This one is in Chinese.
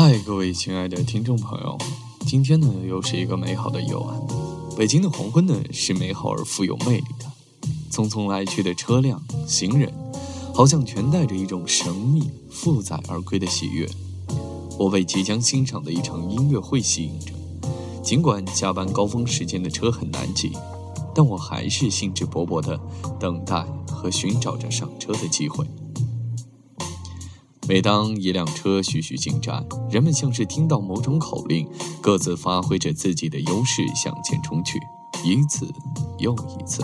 嗨，各位亲爱的听众朋友，今天呢又是一个美好的夜晚。北京的黄昏呢是美好而富有魅力的，匆匆来去的车辆、行人，好像全带着一种神秘、负载而归的喜悦。我被即将欣赏的一场音乐会吸引着，尽管加班高峰时间的车很难挤，但我还是兴致勃勃地等待和寻找着上车的机会。每当一辆车徐徐进站，人们像是听到某种口令，各自发挥着自己的优势向前冲去，一次又一次。